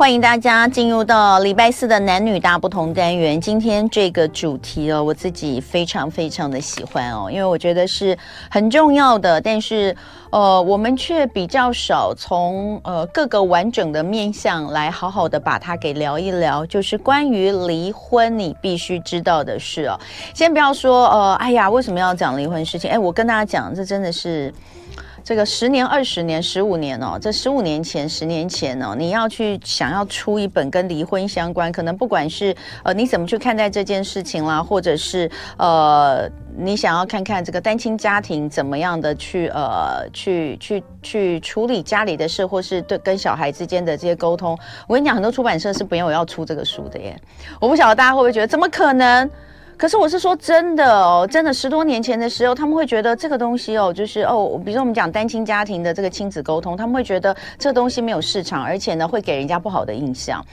欢迎大家进入到礼拜四的男女大不同单元。今天这个主题哦，我自己非常非常的喜欢哦，因为我觉得是很重要的，但是呃，我们却比较少从呃各个完整的面向来好好的把它给聊一聊，就是关于离婚你必须知道的事哦。先不要说呃，哎呀，为什么要讲离婚事情？哎，我跟大家讲，这真的是。这个十年、二十年、十五年哦，这十五年前、十年前哦，你要去想要出一本跟离婚相关，可能不管是呃你怎么去看待这件事情啦，或者是呃你想要看看这个单亲家庭怎么样的去呃去去去处理家里的事，或是对跟小孩之间的这些沟通，我跟你讲，很多出版社是没有要出这个书的耶。我不晓得大家会不会觉得怎么可能？可是我是说真的哦，真的十多年前的时候，他们会觉得这个东西哦，就是哦，比如说我们讲单亲家庭的这个亲子沟通，他们会觉得这东西没有市场，而且呢会给人家不好的印象。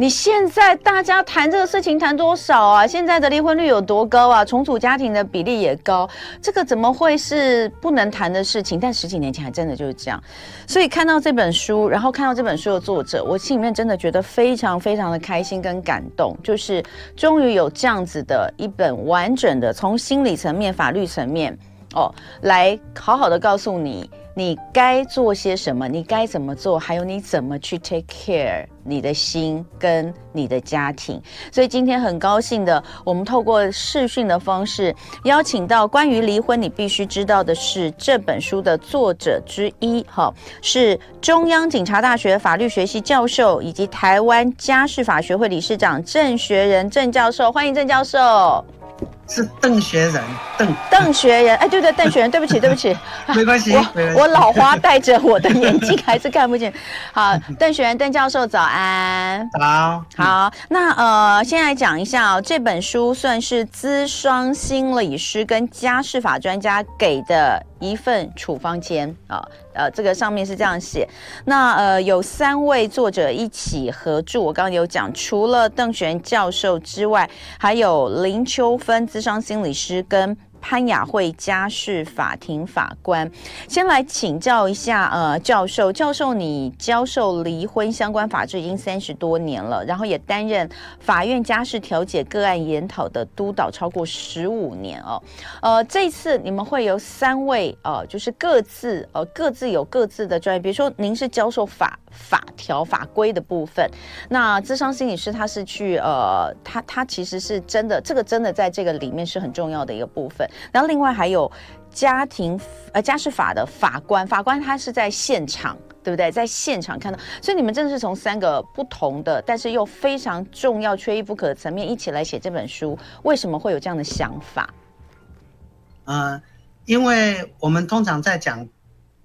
你现在大家谈这个事情谈多少啊？现在的离婚率有多高啊？重组家庭的比例也高，这个怎么会是不能谈的事情？但十几年前还真的就是这样。所以看到这本书，然后看到这本书的作者，我心里面真的觉得非常非常的开心跟感动，就是终于有这样子的一本完整的，从心理层面、法律层面哦，来好好的告诉你。你该做些什么？你该怎么做？还有你怎么去 take care 你的心跟你的家庭？所以今天很高兴的，我们透过视讯的方式邀请到关于离婚你必须知道的是这本书的作者之一，哈，是中央警察大学法律学系教授以及台湾家事法学会理事长郑学仁郑教授，欢迎郑教授。是邓学仁，邓邓学仁，哎，对对，邓学仁，对不起，对不起，没关系，我我老花戴着我的眼镜还是看不见。好，邓学仁，邓教授，早安。早。好，那呃，先来讲一下哦，这本书算是资商心理师跟家事法专家给的一份处方笺啊。呃，这个上面是这样写。那呃，有三位作者一起合著。我刚刚有讲，除了邓学仁教授之外，还有林秋芬咨商心理师跟。潘雅慧家事法庭法官，先来请教一下，呃，教授，教授，你教授离婚相关法制已经三十多年了，然后也担任法院家事调解个案研讨的督导超过十五年哦。呃，这次你们会有三位，呃，就是各自，呃，各自有各自的专业，比如说您是教授法法条法规的部分，那智商心理师他是去，呃，他他其实是真的，这个真的在这个里面是很重要的一个部分。然后另外还有家庭呃家事法的法官，法官他是在现场，对不对？在现场看到，所以你们真的是从三个不同的，但是又非常重要、缺一不可的层面一起来写这本书。为什么会有这样的想法？呃，因为我们通常在讲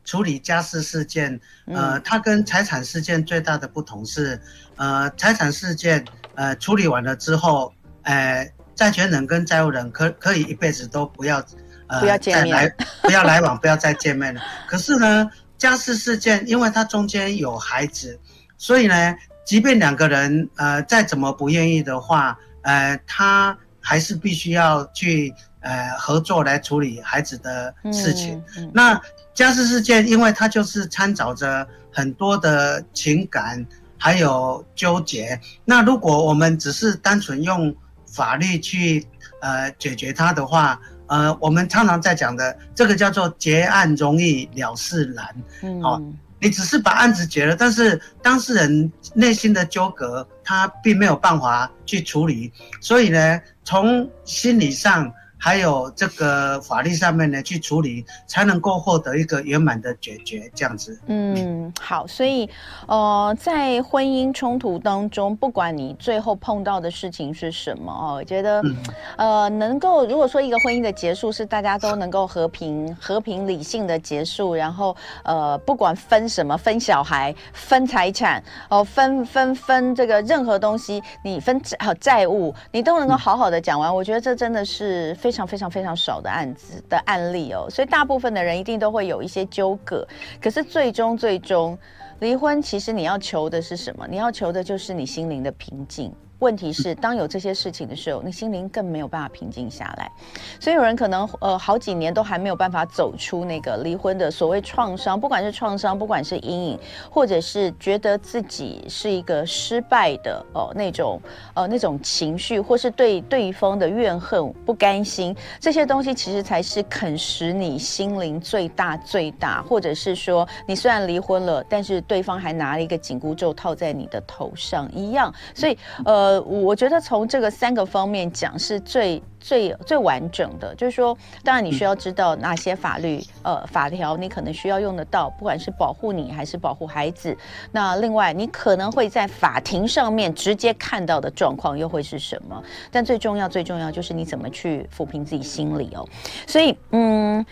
处理家事事件，呃，它跟财产事件最大的不同是，呃，财产事件呃处理完了之后，呃。债权人跟债务人可可以一辈子都不要，呃，不要再来，不要来往，不要再见面了。可是呢，家事事件，因为它中间有孩子，所以呢，即便两个人呃再怎么不愿意的话，呃，他还是必须要去呃合作来处理孩子的事情。嗯嗯、那家事事件，因为它就是掺杂着很多的情感还有纠结。那如果我们只是单纯用法律去呃解决它的话，呃，我们常常在讲的这个叫做结案容易了事难，嗯，好，你只是把案子结了，但是当事人内心的纠葛他并没有办法去处理，所以呢，从心理上。还有这个法律上面呢，去处理才能够获得一个圆满的解决，这样子。嗯，好，所以呃，在婚姻冲突当中，不管你最后碰到的事情是什么哦，我觉得、嗯、呃，能够如果说一个婚姻的结束是大家都能够和平、和平、理性的结束，然后呃，不管分什么，分小孩、分财产哦、呃，分分分这个任何东西，你分债债务，你都能够好好的讲完，嗯、我觉得这真的是非。非常非常非常少的案子的案例哦，所以大部分的人一定都会有一些纠葛。可是最终最终离婚，其实你要求的是什么？你要求的就是你心灵的平静。问题是，当有这些事情的时候，你心灵更没有办法平静下来。所以有人可能呃好几年都还没有办法走出那个离婚的所谓创伤，不管是创伤，不管是阴影，或者是觉得自己是一个失败的哦、呃、那种呃那种情绪，或是对对方的怨恨、不甘心，这些东西其实才是啃食你心灵最大最大，或者是说你虽然离婚了，但是对方还拿了一个紧箍咒套在你的头上一样。所以呃，我觉得从这个三个方面讲是最最最完整的。就是说，当然你需要知道哪些法律呃法条你可能需要用得到，不管是保护你还是保护孩子。那另外，你可能会在法庭上面直接看到的状况又会是什么？但最重要最重要就是你怎么去抚平自己心理哦。所以嗯。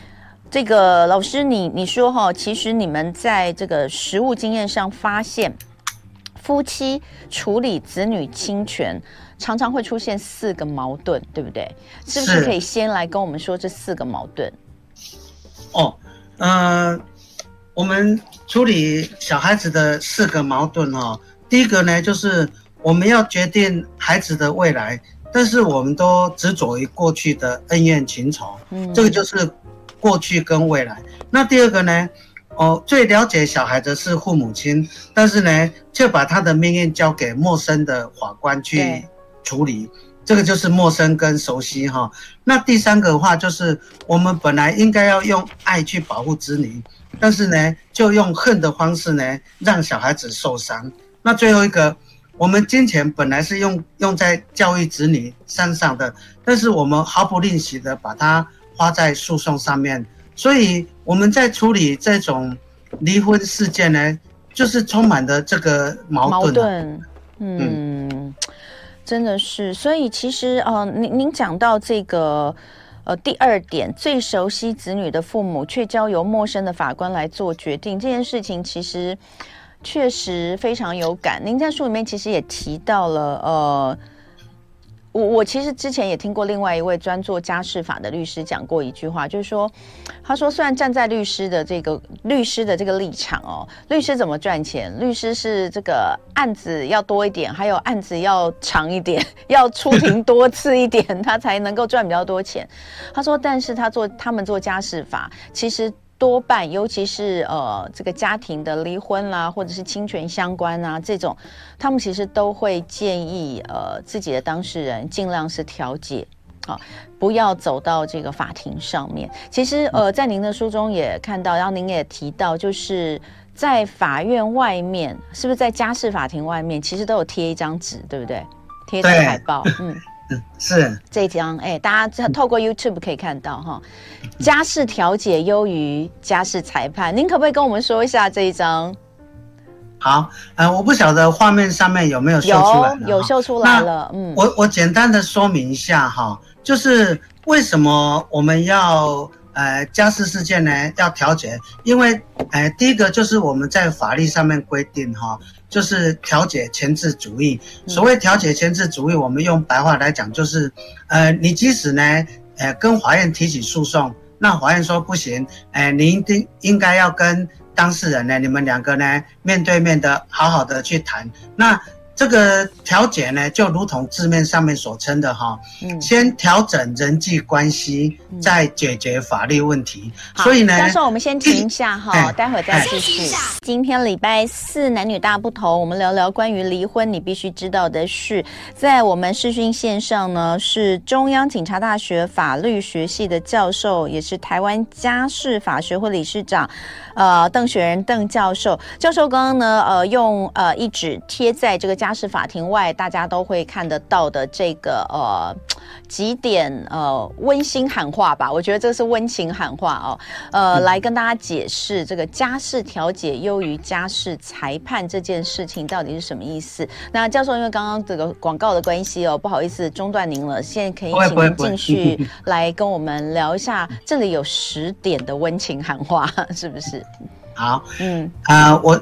这个老师你，你你说哈，其实你们在这个实务经验上发现，夫妻处理子女侵权常常会出现四个矛盾，对不对？是不是可以先来跟我们说这四个矛盾？哦，嗯、呃，我们处理小孩子的四个矛盾、哦，第一个呢，就是我们要决定孩子的未来，但是我们都执着于过去的恩怨情仇，嗯，这个就是。过去跟未来，那第二个呢？哦，最了解小孩的是父母亲，但是呢，却把他的命运交给陌生的法官去处理，这个就是陌生跟熟悉哈。那第三个的话就是，我们本来应该要用爱去保护子女，但是呢，就用恨的方式呢，让小孩子受伤。那最后一个，我们金钱本来是用用在教育子女身上的，但是我们毫不吝惜的把它。花在诉讼上面，所以我们在处理这种离婚事件呢，就是充满了这个矛盾。矛盾，嗯，嗯真的是。所以其实呃，您您讲到这个呃第二点，最熟悉子女的父母却交由陌生的法官来做决定，这件事情其实确实非常有感。您在书里面其实也提到了呃。我我其实之前也听过另外一位专做家事法的律师讲过一句话，就是说，他说虽然站在律师的这个律师的这个立场哦，律师怎么赚钱？律师是这个案子要多一点，还有案子要长一点，要出庭 多次一点，他才能够赚比较多钱。他说，但是他做他们做家事法，其实。多半，尤其是呃，这个家庭的离婚啦，或者是侵权相关啊，这种，他们其实都会建议呃，自己的当事人尽量是调解，啊，不要走到这个法庭上面。其实呃，在您的书中也看到，然后您也提到，就是在法院外面，是不是在家事法庭外面，其实都有贴一张纸，对不对？贴这个海报，嗯。是这张哎，大家透过 YouTube 可以看到哈，家事调解优于家事裁判，您可不可以跟我们说一下这一张？好，呃，我不晓得画面上面有没有秀出来，有有秀出来了，嗯，我我简单的说明一下哈，就是为什么我们要呃家事事件呢要调解，因为呃第一个就是我们在法律上面规定哈。就是调解前置主义。所谓调解前置主义，我们用白话来讲，就是，呃，你即使呢，呃，跟法院提起诉讼，那法院说不行，呃，你一定应该要跟当事人呢，你们两个呢，面对面的好好的去谈，那。这个调解呢，就如同字面上面所称的哈，嗯，先调整人际关系，再解决法律问题。嗯、所以呢，教授，我们先停一下哈，待会儿再继续。今天礼拜四男女大不同，我们聊聊关于离婚你必须知道的事。在我们视讯线上呢，是中央警察大学法律学系的教授，也是台湾家事法学会理事长，呃，邓雪仁邓教授。教授刚刚呢，呃，用呃一纸贴在这个家。事法庭外，大家都会看得到的这个呃几点呃温馨喊话吧？我觉得这是温情喊话哦，呃，来跟大家解释这个家事调解优于家事裁判这件事情到底是什么意思。那教授，因为刚刚这个广告的关系哦，不好意思中断您了，现在可以 请您继续来跟我们聊一下，这里有十点的温情喊话，是不是？好，嗯啊、呃，我。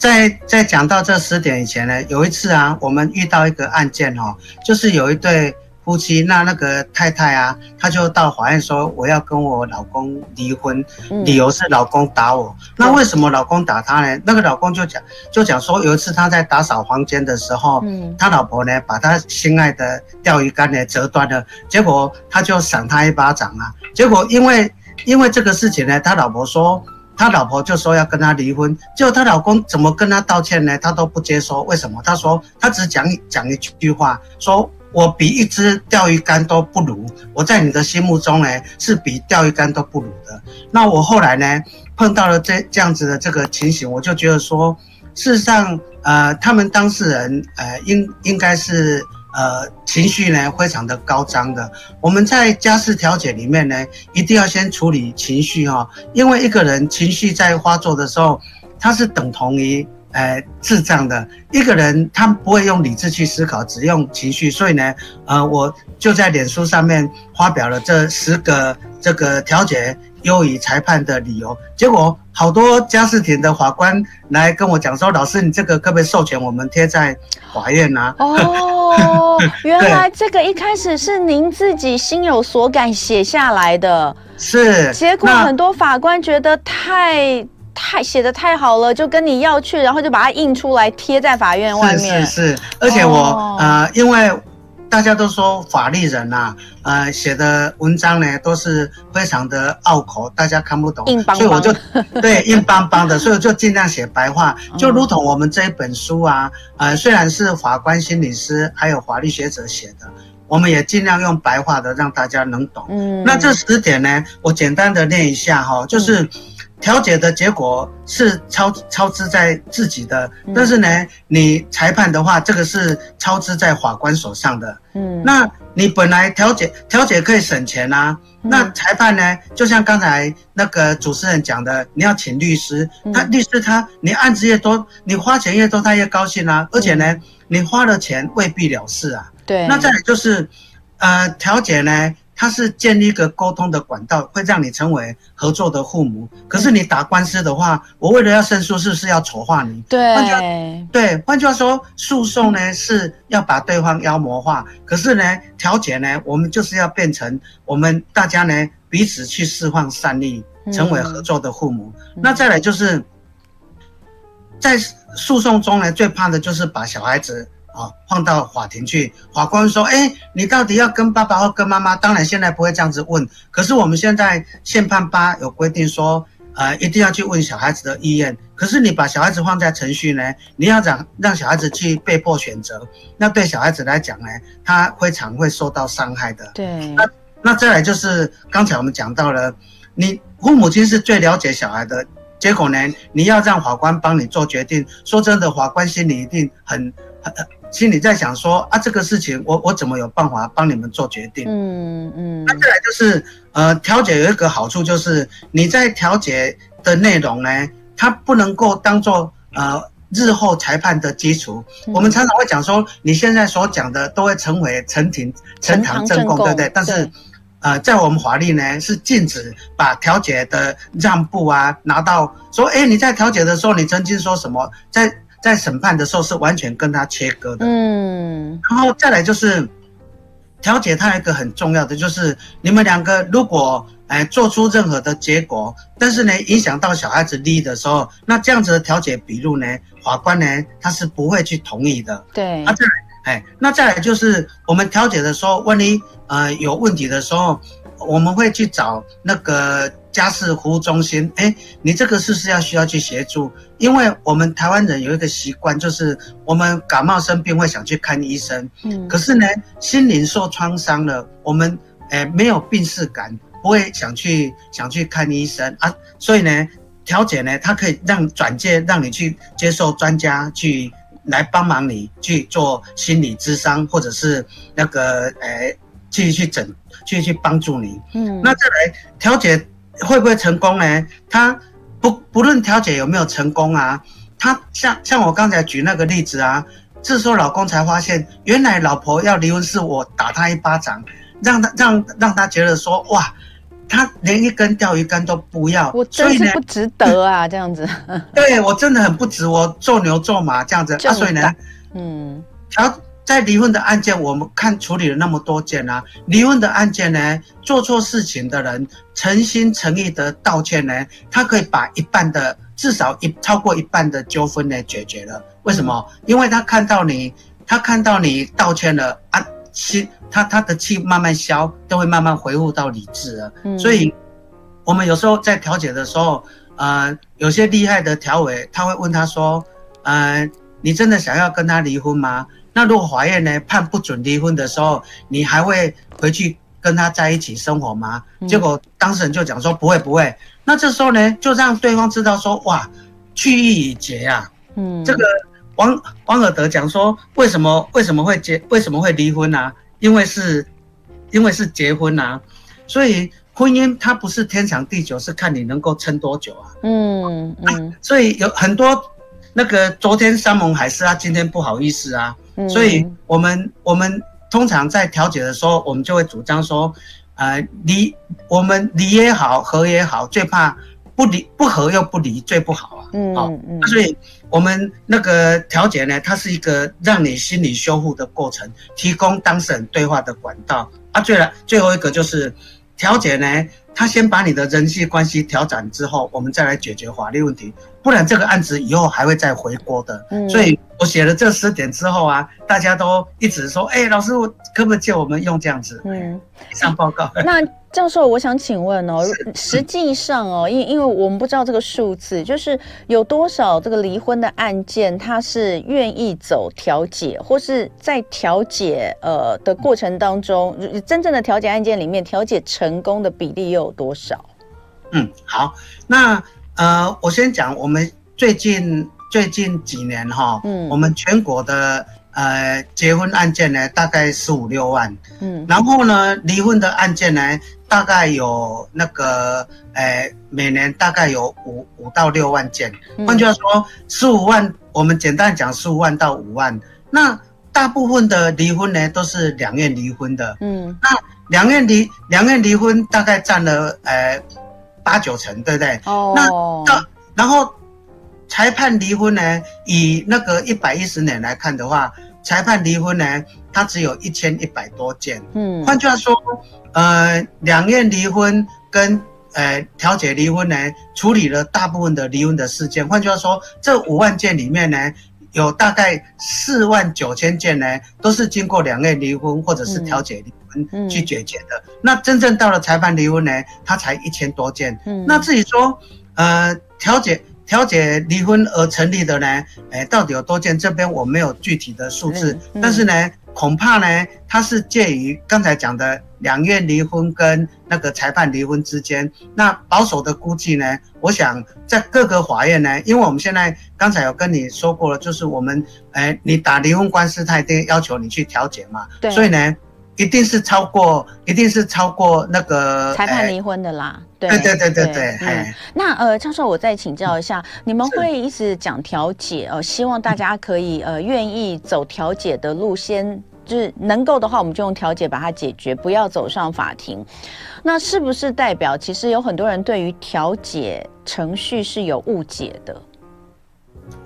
在在讲到这十点以前呢，有一次啊，我们遇到一个案件哦，就是有一对夫夫妻，那那个太太啊，她就到法院说我要跟我老公离婚，理由是老公打我。嗯、那为什么老公打她呢？那个老公就讲就讲说，有一次他在打扫房间的时候，嗯，他老婆呢把他心爱的钓鱼竿呢折断了，结果他就赏他一巴掌啊。结果因为因为这个事情呢，他老婆说。他老婆就说要跟他离婚，结果他老公怎么跟他道歉呢？他都不接受。为什么？他说他只讲讲一句话，说我比一只钓鱼竿都不如，我在你的心目中呢是比钓鱼竿都不如的。那我后来呢碰到了这这样子的这个情形，我就觉得说，事实上，呃，他们当事人呃应应该是。呃，情绪呢非常的高涨的。我们在家事调解里面呢，一定要先处理情绪哈，因为一个人情绪在发作的时候，他是等同于呃智障的。一个人他不会用理智去思考，只用情绪。所以呢，呃，我就在脸书上面发表了这十个这个调解优于裁判的理由。结果好多家事庭的法官来跟我讲说：“老师，你这个可不可以授权我们贴在法院啊？”哦。哦，原来这个一开始是您自己心有所感写下来的，是。结果很多法官觉得太太写的太好了，就跟你要去，然后就把它印出来贴在法院外面。是是是，而且我、哦、呃，因为。大家都说法律人呐、啊，呃，写的文章呢都是非常的拗口，大家看不懂，硬邦邦，所以我就 对硬邦邦的，所以我就尽量写白话，就如同我们这一本书啊，呃，虽然是法官、心理师还有法律学者写的，我们也尽量用白话的让大家能懂。嗯，那这十点呢，我简单的念一下哈，就是。调解的结果是超超支在自己的，但是呢，你裁判的话，这个是超支在法官手上的。嗯，那你本来调解调解可以省钱啊，那裁判呢，就像刚才那个主持人讲的，你要请律师，他律师他你案子越多，你花钱越多，他越高兴啊，而且呢，你花了钱未必了事啊。对，那再来就是，呃，调解呢。它是建立一个沟通的管道，会让你成为合作的父母。可是你打官司的话，我为了要胜诉，是不是要丑化你？对，换句话对，换句话说，诉讼呢是要把对方妖魔化。可是呢，调解呢，我们就是要变成我们大家呢彼此去释放善意，成为合作的父母。嗯、那再来就是，在诉讼中呢，最怕的就是把小孩子。啊，放到法庭去，法官说：“哎，你到底要跟爸爸或跟妈妈？当然现在不会这样子问，可是我们现在宪判八有规定说，呃，一定要去问小孩子的意愿。可是你把小孩子放在程序呢，你要让让小孩子去被迫选择，那对小孩子来讲呢，他非常会受到伤害的。对，那那再来就是刚才我们讲到了，你父母亲是最了解小孩的，结果呢，你要让法官帮你做决定，说真的，法官心里一定很很。很心里在想说啊，这个事情我我怎么有办法帮你们做决定？嗯嗯。那再来就是呃，调解有一个好处就是你在调解的内容呢，它不能够当做呃日后裁判的基础。嗯、我们常常会讲说，你现在所讲的都会成为呈庭呈堂证供，对不对？但是呃，在我们法律呢是禁止把调解的让步啊拿到说，哎，你在调解的时候你曾经说什么在。在审判的时候是完全跟他切割的，嗯，然后再来就是调解，它一个很重要的就是你们两个如果哎做出任何的结果，但是呢影响到小孩子利益的时候，那这样子的调解笔录呢，法官呢他是不会去同意的，对，那再来哎，那再来就是我们调解的时候，万一呃有问题的时候，我们会去找那个。家事服务中心，哎，你这个是不是要需要去协助？因为我们台湾人有一个习惯，就是我们感冒生病会想去看医生，嗯，可是呢，心灵受创伤了，我们哎没有病识感，不会想去想去看医生啊。所以呢，调解呢，它可以让转介让你去接受专家去来帮忙你去做心理咨商，或者是那个哎去去诊去去帮助你，嗯，那再来调解。会不会成功呢？他不不论调解有没有成功啊，他像像我刚才举那个例子啊，这时候老公才发现，原来老婆要离婚是我打他一巴掌，让他让让他觉得说哇，他连一根钓鱼竿都不要，我真是不值得啊，这样子。对，我真的很不值，我做牛做马这样子啊，所以呢，嗯，调。在离婚的案件，我们看处理了那么多件啊，离婚的案件呢，做错事情的人诚心诚意的道歉呢，他可以把一半的至少一超过一半的纠纷呢解决了。为什么？因为他看到你，他看到你道歉了啊，气他他的气慢慢消，都会慢慢恢复到理智了。嗯，所以，我们有时候在调解的时候，呃，有些厉害的调委他会问他说，呃，你真的想要跟他离婚吗？那如果法院呢判不准离婚的时候，你还会回去跟他在一起生活吗？嗯、结果当事人就讲说不会不会。那这时候呢，就让对方知道说哇，去意已决啊。嗯，这个王王尔德讲说为什么为什么会结为什么会离婚啊？因为是，因为是结婚啊。所以婚姻它不是天长地久，是看你能够撑多久啊。嗯嗯、啊。所以有很多那个昨天山盟海誓啊，今天不好意思啊。所以，我们我们通常在调解的时候，我们就会主张说，呃，离我们离也好，和也好，最怕不离不和又不离，最不好啊。嗯嗯。所以，我们那个调解呢，它是一个让你心理修复的过程，提供当事人对话的管道。啊，对了，最后一个就是调解呢，他先把你的人际关系调整之后，我们再来解决法律问题，不然这个案子以后还会再回锅的。嗯。所以。我写了这十点之后啊，大家都一直说：“哎、欸，老师，我可不可以借我们用这样子？”嗯，上报告。那教授，我想请问哦，实际上哦，因因为我们不知道这个数字，就是有多少这个离婚的案件，他是愿意走调解，或是在调解呃的过程当中，真正的调解案件里面，调解成功的比例又有多少？嗯，好，那呃，我先讲我们最近。最近几年哈，嗯，我们全国的呃结婚案件呢，大概十五六万，嗯，然后呢，离婚的案件呢，大概有那个呃每年大概有五五到六万件。换句话说，十五万，我们简单讲十五万到五万。那大部分的离婚呢，都是两院离婚的，嗯，那两院离两院离婚大概占了呃八九成，对不对？哦，那到然后。裁判离婚呢，以那个一百一十年来看的话，裁判离婚呢，它只有一千一百多件。嗯，换句话说，呃，两院离婚跟呃调解离婚呢，处理了大部分的离婚的事件。换句话说，这五万件里面呢，有大概四万九千件呢，都是经过两院离婚或者是调解离婚去解决的。嗯嗯、那真正到了裁判离婚呢，它才一千多件。嗯，那至于说，呃，调解。调解离婚而成立的呢，哎，到底有多件？这边我没有具体的数字，但是呢，恐怕呢，它是介于刚才讲的两院离婚跟那个裁判离婚之间。那保守的估计呢，我想在各个法院呢，因为我们现在刚才有跟你说过了，就是我们，哎，你打离婚官司，他一定要求你去调解嘛，对，所以呢。一定是超过，一定是超过那个裁判离婚的啦。对对对对对那呃，教授，我再请教一下，嗯、你们会一直讲调解，呃，希望大家可以呃愿意走调解的路线，就是能够的话，我们就用调解把它解决，不要走上法庭。那是不是代表，其实有很多人对于调解程序是有误解的？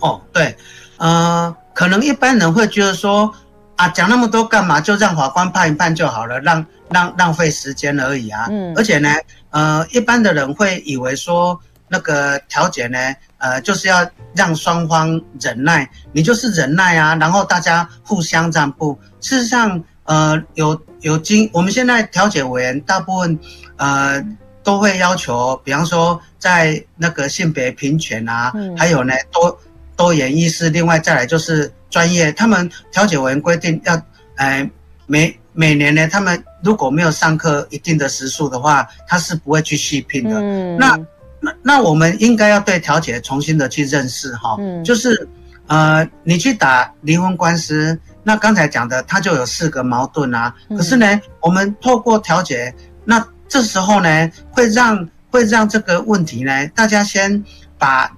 哦，对，呃，可能一般人会觉得说。啊，讲那么多干嘛？就让法官判一判就好了，让浪浪费时间而已啊。嗯，而且呢，呃，一般的人会以为说那个调解呢，呃，就是要让双方忍耐，你就是忍耐啊，然后大家互相让步。事实上，呃，有有经我们现在调解委员大部分呃都会要求，比方说在那个性别平权啊，嗯、还有呢多多元意识，另外再来就是。专业，他们调解委员规定要，呃，每每年呢，他们如果没有上课一定的时数的话，他是不会去续聘的。嗯，那那那我们应该要对调解重新的去认识哈，嗯，就是呃，你去打离婚官司，那刚才讲的他就有四个矛盾啊，可是呢，我们透过调解，那这时候呢，会让会让这个问题呢，大家先把。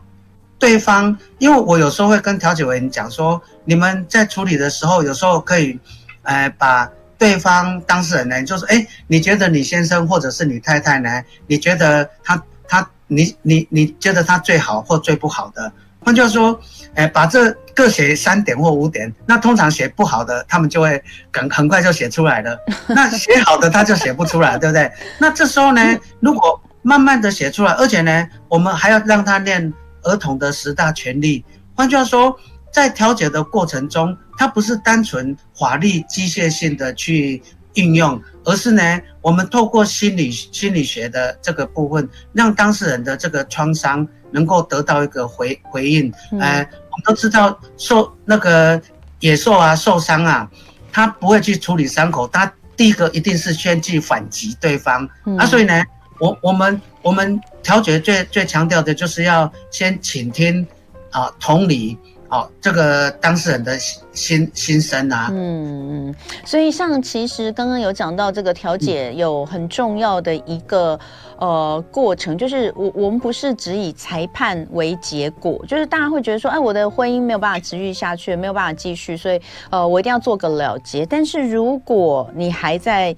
对方，因为我有时候会跟调解委员讲说，你们在处理的时候，有时候可以，呃，把对方当事人呢，就是，哎，你觉得你先生或者是你太太呢？你觉得他他你你你觉得他最好或最不好的？换句话说，哎，把这各写三点或五点。那通常写不好的，他们就会很很快就写出来了。那写好的他就写不出来，对不对？那这时候呢，如果慢慢的写出来，而且呢，我们还要让他念儿童的十大权利。换句话说，在调解的过程中，它不是单纯法律机械性的去运用，而是呢，我们透过心理心理学的这个部分，让当事人的这个创伤能够得到一个回回应。嗯、呃，我们都知道受那个野兽啊受伤啊，他不会去处理伤口，他第一个一定是先去反击对方。嗯、啊，所以呢，我我们我们调解最最强调的就是要先倾听啊，同理。哦，这个当事人的心心声啊，嗯嗯，所以像其实刚刚有讲到这个调解有很重要的一个、呃过程，就是我我们不是只以裁判为结果，就是大家会觉得说，哎，我的婚姻没有办法持续下去，没有办法继续，所以呃，我一定要做个了结。但是如果你还在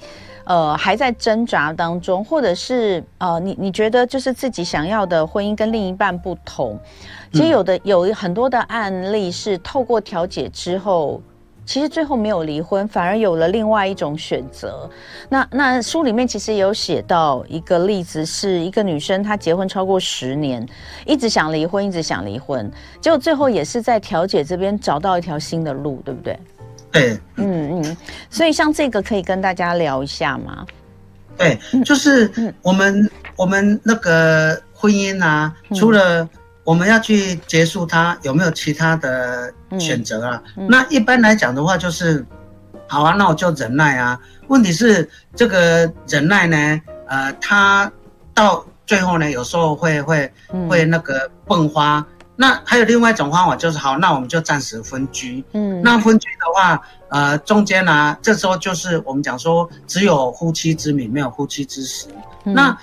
呃还在挣扎当中，或者是呃你你觉得就是自己想要的婚姻跟另一半不同。其实有的有很多的案例是透过调解之后，其实最后没有离婚，反而有了另外一种选择。那那书里面其实也有写到一个例子，是一个女生她结婚超过十年，一直想离婚，一直想离婚，结果最后也是在调解这边找到一条新的路，对不对？对，嗯嗯。所以像这个可以跟大家聊一下吗？对，就是我们、嗯、我们那个婚姻啊，除了、嗯我们要去结束它，有没有其他的选择啊？那一般来讲的话，就是好啊，那我就忍耐啊。问题是这个忍耐呢，呃，它到最后呢，有时候会会会那个迸发。嗯、那还有另外一种方法，就是好，那我们就暂时分居。嗯，那分居的话，呃，中间呢、啊，这时候就是我们讲说，只有夫妻之名，没有夫妻之实。嗯、那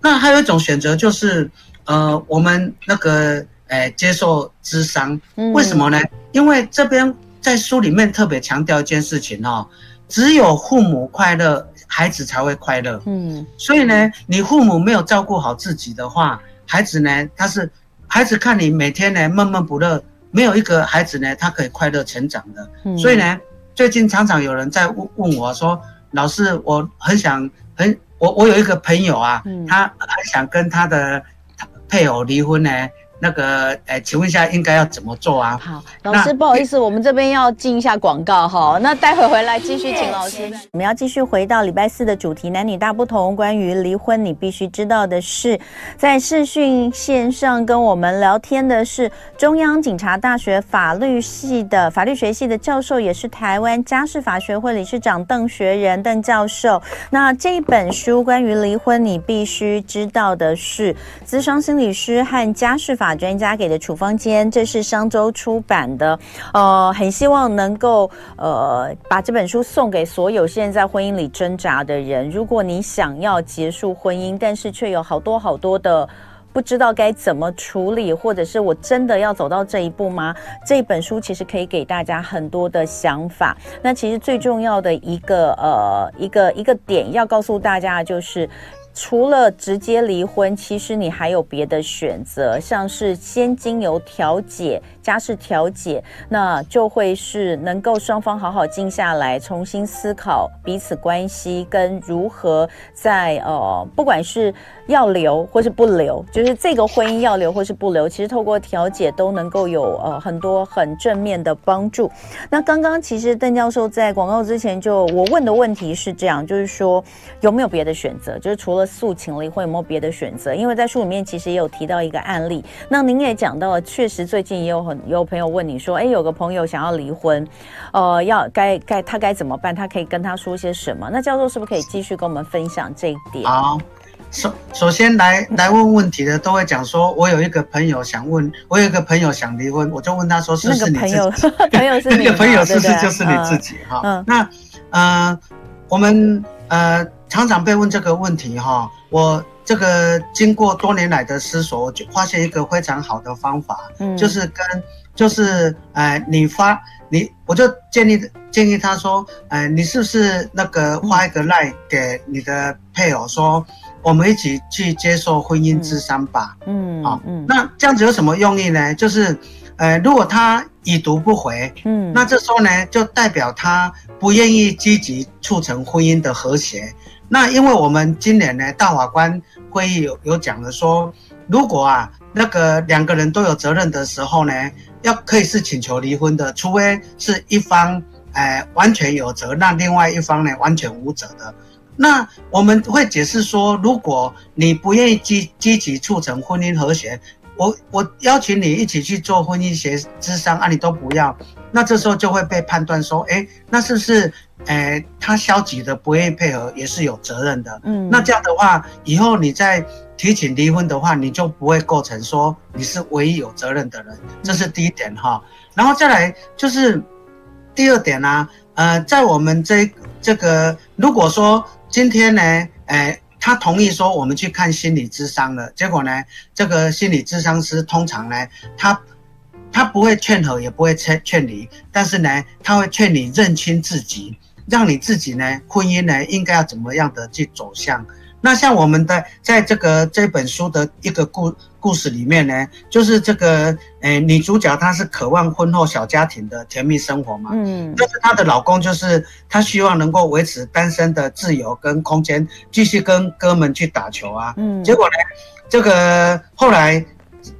那还有一种选择就是。呃，我们那个，诶、欸，接受智商，为什么呢？嗯、因为这边在书里面特别强调一件事情哦，只有父母快乐，孩子才会快乐。嗯，所以呢，你父母没有照顾好自己的话，孩子呢，他是孩子看你每天呢闷闷不乐，没有一个孩子呢，他可以快乐成长的。嗯、所以呢，最近常常有人在问问我说，老师，我很想很我我有一个朋友啊，嗯、他很想跟他的。配偶离婚呢？那个，呃，请问一下，应该要怎么做啊？好，老师，不好意思，我们这边要进一下广告哈。那待会回来继续请老师。我们要继续回到礼拜四的主题，男女大不同。关于离婚，你必须知道的是，在视讯线上跟我们聊天的是中央警察大学法律系的法律学系的教授，也是台湾家事法学会理事长邓学仁邓教授。那这一本书关于离婚，你必须知道的是，资商心理师和家事法。专家给的处方间，这是商周出版的，呃，很希望能够呃把这本书送给所有现在在婚姻里挣扎的人。如果你想要结束婚姻，但是却有好多好多的不知道该怎么处理，或者是我真的要走到这一步吗？这本书其实可以给大家很多的想法。那其实最重要的一个呃一个一个点要告诉大家的就是。除了直接离婚，其实你还有别的选择，像是先经由调解。家事调解，那就会是能够双方好好静下来，重新思考彼此关系跟如何在呃，不管是要留或是不留，就是这个婚姻要留或是不留，其实透过调解都能够有呃很多很正面的帮助。那刚刚其实邓教授在广告之前就我问的问题是这样，就是说有没有别的选择？就是除了诉请离婚，有没有别的选择？因为在书里面其实也有提到一个案例，那您也讲到了，确实最近也有很。有朋友问你说：“哎，有个朋友想要离婚，呃，要该该他该怎么办？他可以跟他说些什么？那教授是不是可以继续跟我们分享这一点？”好，首首先来来问问题的都会讲说：“我有一个朋友想问，我有一个朋友想离婚，我就问他说：‘是不是你自己？’朋友是那个朋友 是不是就是你自己？哈，嗯，那呃，我们呃常常被问这个问题哈，我。”这个经过多年来的思索，我就发现一个非常好的方法，嗯，就是跟就是呃，你发你，我就建议建议他说，呃，你是不是那个发一个 line 给你的配偶说，我们一起去接受婚姻之商吧，嗯，好，嗯，那这样子有什么用意呢？就是呃，如果他已读不回，嗯，那这时候呢，就代表他不愿意积极促成婚姻的和谐。那因为我们今年呢，大法官会议有有讲了说，如果啊，那个两个人都有责任的时候呢，要可以是请求离婚的，除非是一方，呃，完全有责，那另外一方呢，完全无责的。那我们会解释说，如果你不愿意积积极促成婚姻和谐，我我邀请你一起去做婚姻协咨商啊，你都不要，那这时候就会被判断说，哎，那是不是，诶，他消极的不愿意配合，也是有责任的。嗯，那这样的话，以后你再提请离婚的话，你就不会构成说你是唯一有责任的人，这是第一点哈。然后再来就是第二点呢、啊，呃，在我们这这个如果说。今天呢，诶，他同意说我们去看心理咨商了。结果呢，这个心理咨商师通常呢，他他不会劝和，也不会劝劝离，但是呢，他会劝你认清自己，让你自己呢，婚姻呢，应该要怎么样的去走向。那像我们的在这个这本书的一个故故事里面呢，就是这个诶女主角她是渴望婚后小家庭的甜蜜生活嘛，嗯，但是她的老公就是她希望能够维持单身的自由跟空间，继续跟哥们去打球啊，嗯，结果呢，这个后来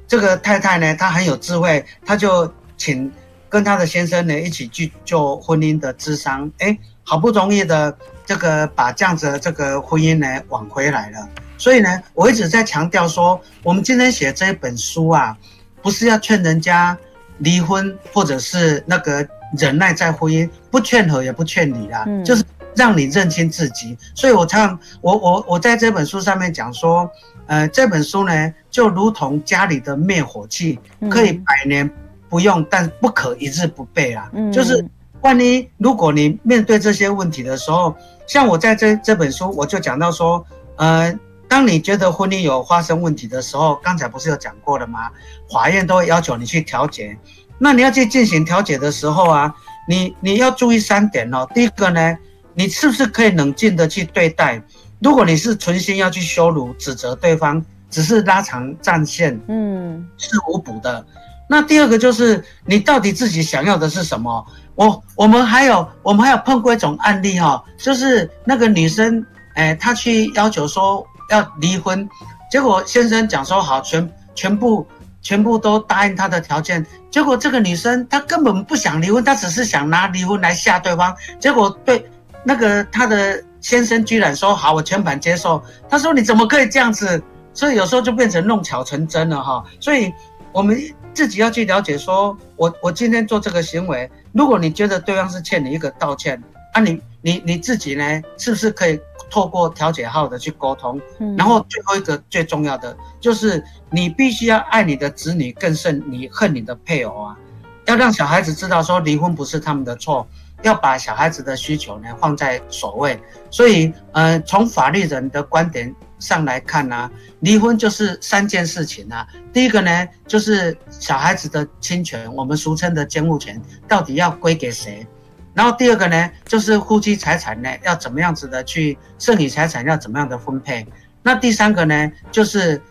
这个太太呢，她很有智慧，她就请跟她的先生呢一起去做婚姻的智商，诶，好不容易的。这个把这样子的这个婚姻呢挽回来了，所以呢，我一直在强调说，我们今天写这一本书啊，不是要劝人家离婚，或者是那个忍耐在婚姻，不劝和也不劝离啦，嗯、就是让你认清自己。所以我常我我我在这本书上面讲说，呃，这本书呢就如同家里的灭火器，可以百年不用，但不可一日不备啊，嗯、就是。万一如果你面对这些问题的时候，像我在这这本书，我就讲到说，呃，当你觉得婚姻有发生问题的时候，刚才不是有讲过了吗？法院都会要求你去调解，那你要去进行调解的时候啊，你你要注意三点哦。第一个呢，你是不是可以冷静的去对待？如果你是存心要去羞辱、指责对方，只是拉长战线，嗯，是无补的。那第二个就是你到底自己想要的是什么？我我们还有我们还有碰过一种案例哈，就是那个女生，哎，她去要求说要离婚，结果先生讲说好，全全部全部都答应她的条件，结果这个女生她根本不想离婚，她只是想拿离婚来吓对方，结果对那个她的先生居然说好，我全盘接受。他说你怎么可以这样子？所以有时候就变成弄巧成真了哈，所以我们。自己要去了解，说我我今天做这个行为，如果你觉得对方是欠你一个道歉，啊你，你你你自己呢，是不是可以透过调解号的去沟通？嗯，然后最后一个最重要的就是，你必须要爱你的子女更甚你恨你的配偶啊，要让小孩子知道说离婚不是他们的错，要把小孩子的需求呢放在首位。所以，呃，从法律人的观点。上来看呢、离婚就是三件事情啊。第一个呢，就是小孩子的亲权，我们俗称的监护权，到底要归给谁？然后第二个呢，就是夫妻财产呢，要怎么样子的去剩余财产要怎么样的分配？那第三个呢，就是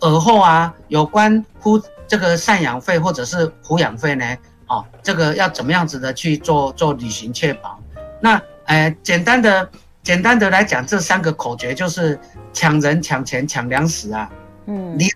尔后啊，有关夫这个赡养费或者是抚养费呢，哦，这个要怎么样子的去做做履行确保？那呃，简单的。简单的来讲，这三个口诀就是抢人、抢钱、抢粮食啊。嗯，离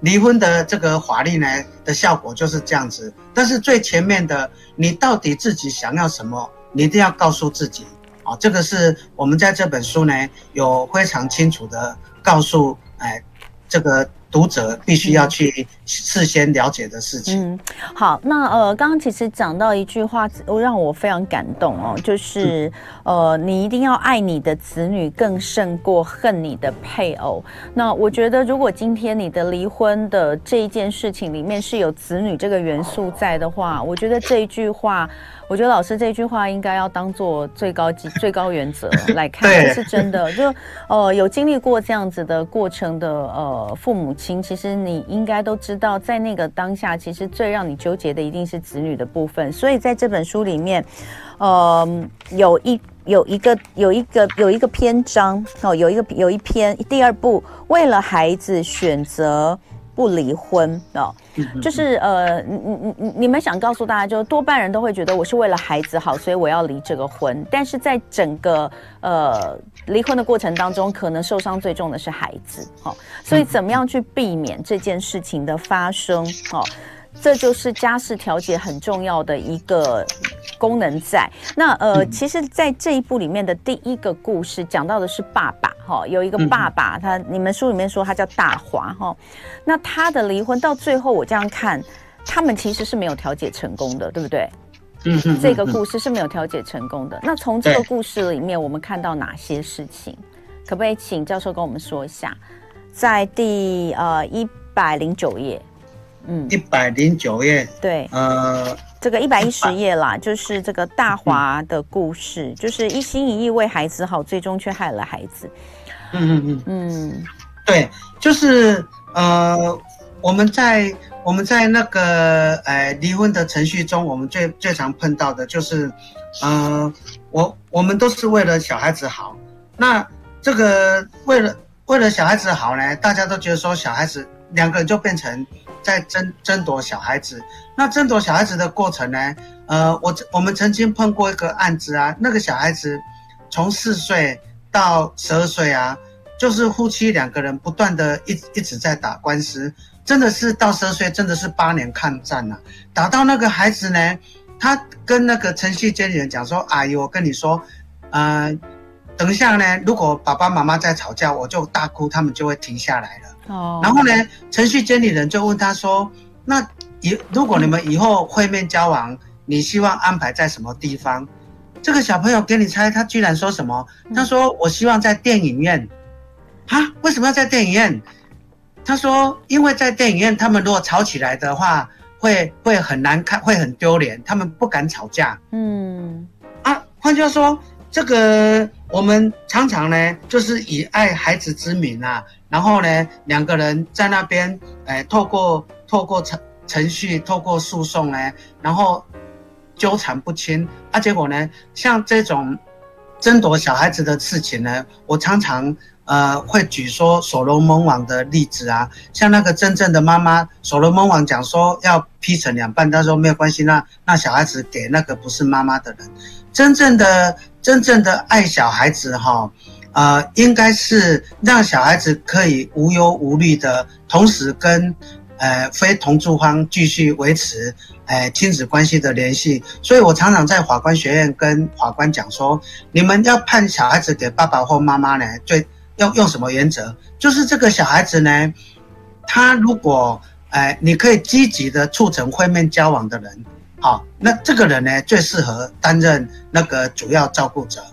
离婚的这个法律呢的效果就是这样子。但是最前面的，你到底自己想要什么，你一定要告诉自己啊。这个是我们在这本书呢有非常清楚的告诉哎这个。读者必须要去事先了解的事情。嗯，好，那呃，刚刚其实讲到一句话，让我非常感动哦，就是呃，你一定要爱你的子女更胜过恨你的配偶。那我觉得，如果今天你的离婚的这一件事情里面是有子女这个元素在的话，我觉得这一句话。我觉得老师这句话应该要当做最高级最高原则 来看，是真的。就呃有经历过这样子的过程的呃父母亲，其实你应该都知道，在那个当下，其实最让你纠结的一定是子女的部分。所以在这本书里面，呃有一有一个有一个有一个篇章哦，有一个有一篇第二部，为了孩子选择不离婚哦，就是呃，你你你你们想告诉大家，就多半人都会觉得我是为了孩子好，所以我要离这个婚。但是在整个呃离婚的过程当中，可能受伤最重的是孩子，哦，所以怎么样去避免这件事情的发生，哦，这就是家事调解很重要的一个功能在。那呃，其实，在这一部里面的第一个故事讲到的是爸爸。哈，有一个爸爸，他你们书里面说他叫大华哈，那他的离婚到最后，我这样看，他们其实是没有调解成功的，对不对？嗯嗯。这个故事是没有调解成功的。那从这个故事里面，我们看到哪些事情？可不可以请教授跟我们说一下？在第呃一百零九页，嗯，一百零九页，对，呃。这个一百一十页啦，就是这个大华的故事，嗯、就是一心一意为孩子好，最终却害了孩子。嗯嗯嗯嗯，对，就是呃，我们在我们在那个呃离婚的程序中，我们最最常碰到的就是，呃，我我们都是为了小孩子好，那这个为了为了小孩子好呢，大家都觉得说小孩子两个人就变成。在争争夺小孩子，那争夺小孩子的过程呢？呃，我我们曾经碰过一个案子啊，那个小孩子从四岁到十二岁啊，就是夫妻两个人不断的一一直在打官司，真的是到十二岁真的是八年抗战啊，打到那个孩子呢，他跟那个程序监理人讲说：“阿姨，我跟你说，呃，等一下呢，如果爸爸妈妈在吵架，我就大哭，他们就会停下来了。”哦，然后呢，程序监理人就问他说：“那以如果你们以后会面交往，你希望安排在什么地方？”这个小朋友给你猜，他居然说什么？他说：“我希望在电影院。”啊，为什么要在电影院？他说：“因为在电影院，他们如果吵起来的话，会会很难看，会很丢脸，他们不敢吵架。”嗯，啊，换句话说，这个我们常常呢，就是以爱孩子之名啊。然后呢，两个人在那边，哎，透过透过程程序，透过诉讼呢，然后纠缠不清啊。结果呢，像这种争夺小孩子的事情呢，我常常呃会举说所罗门王的例子啊。像那个真正的妈妈，所罗门王讲说要劈成两半，他说没有关系，那那小孩子给那个不是妈妈的人。真正的真正的爱小孩子哈、哦。呃，应该是让小孩子可以无忧无虑的，同时跟呃非同住方继续维持呃亲子关系的联系。所以我常常在法官学院跟法官讲说，你们要判小孩子给爸爸或妈妈呢，最要用什么原则？就是这个小孩子呢，他如果呃你可以积极的促成会面交往的人，好，那这个人呢最适合担任那个主要照顾者。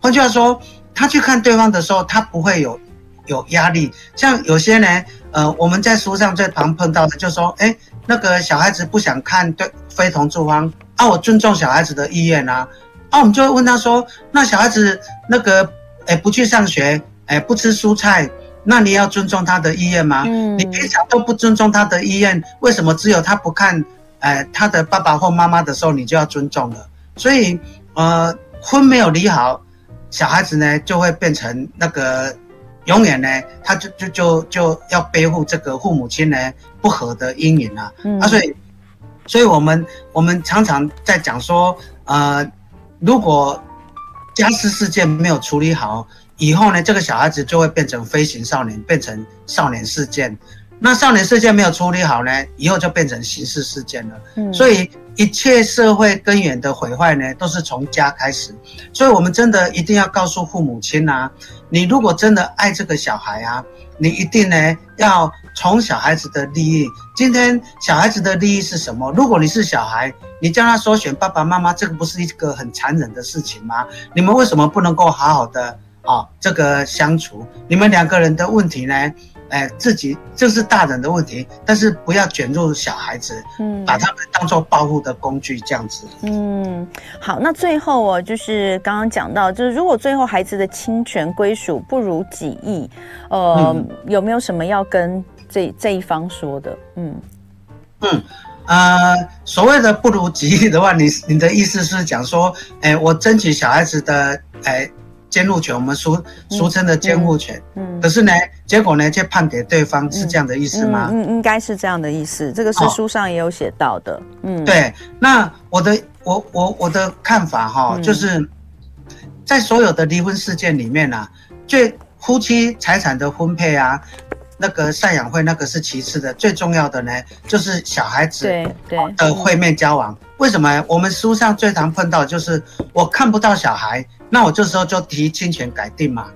换句话说。他去看对方的时候，他不会有有压力。像有些呢，呃，我们在书上最常碰到的，就是说，哎，那个小孩子不想看对非同住方，啊，我尊重小孩子的意愿啊，啊，我们就会问他说，那小孩子那个，哎，不去上学，哎，不吃蔬菜，那你要尊重他的意愿吗？嗯，你平常都不尊重他的意愿，为什么只有他不看，哎，他的爸爸或妈妈的时候，你就要尊重了？所以，呃，婚没有离好。小孩子呢，就会变成那个永远呢，他就就就就要背负这个父母亲呢不和的阴影啊。嗯、啊，所以，所以我们我们常常在讲说，呃，如果家事事件没有处理好，以后呢，这个小孩子就会变成飞行少年，变成少年事件。那少年事件没有处理好呢，以后就变成刑事事件了。嗯，所以。一切社会根源的毁坏呢，都是从家开始，所以我们真的一定要告诉父母亲啊，你如果真的爱这个小孩啊，你一定呢要从小孩子的利益。今天小孩子的利益是什么？如果你是小孩，你叫他说选爸爸妈妈，这个不是一个很残忍的事情吗？你们为什么不能够好好的啊、哦、这个相处？你们两个人的问题呢？哎，自己这是大人的问题，但是不要卷入小孩子，嗯，把他们当做报复的工具这样子。嗯，好，那最后哦，就是刚刚讲到，就是如果最后孩子的侵权归属不如己意，呃，嗯、有没有什么要跟这这一方说的？嗯嗯呃，所谓的不如己意的话，你你的意思是讲说，哎，我争取小孩子的哎。监护权，我们俗俗称的监护权。嗯，嗯可是呢，结果呢，却判给对方，是这样的意思吗？嗯，应该是这样的意思。这个是书上也有写到的。嗯，对。那我的我我我的看法哈、就是在所有的离婚事件里面呢，最夫妻财产的分配啊。那个赡养费那个是其次的，最重要的呢就是小孩子的会面交往。为什么？我们书上最常碰到就是我看不到小孩，那我这时候就提侵权改定嘛。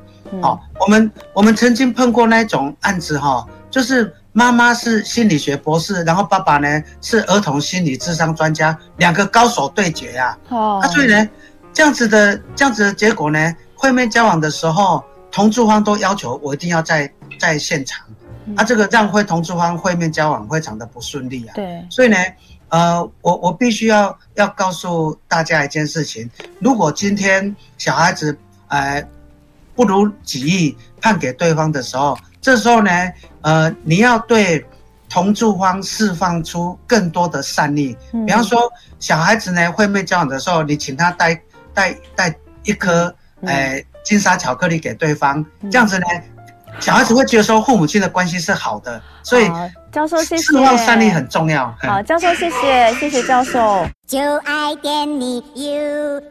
好，我们我们曾经碰过那种案子哈，就是妈妈是心理学博士，然后爸爸呢是儿童心理智商专家，两个高手对决呀。哦，那所以呢，这样子的这样子的结果呢，会面交往的时候，同住方都要求我一定要在在现场。啊，这个让会同住方会面交往非常的不顺利啊。对，所以呢，呃，我我必须要要告诉大家一件事情：如果今天小孩子呃不如己意判给对方的时候，这时候呢，呃，你要对同住方释放出更多的善意。嗯、比方说，小孩子呢会面交往的时候，你请他带带带一颗呃金沙巧克力给对方，嗯、这样子呢。小孩子会觉得说父母亲的关系是好的，所以教授谢谢，希望善意很重要。好，教授谢谢，谢谢教授。就爱点你 UFO。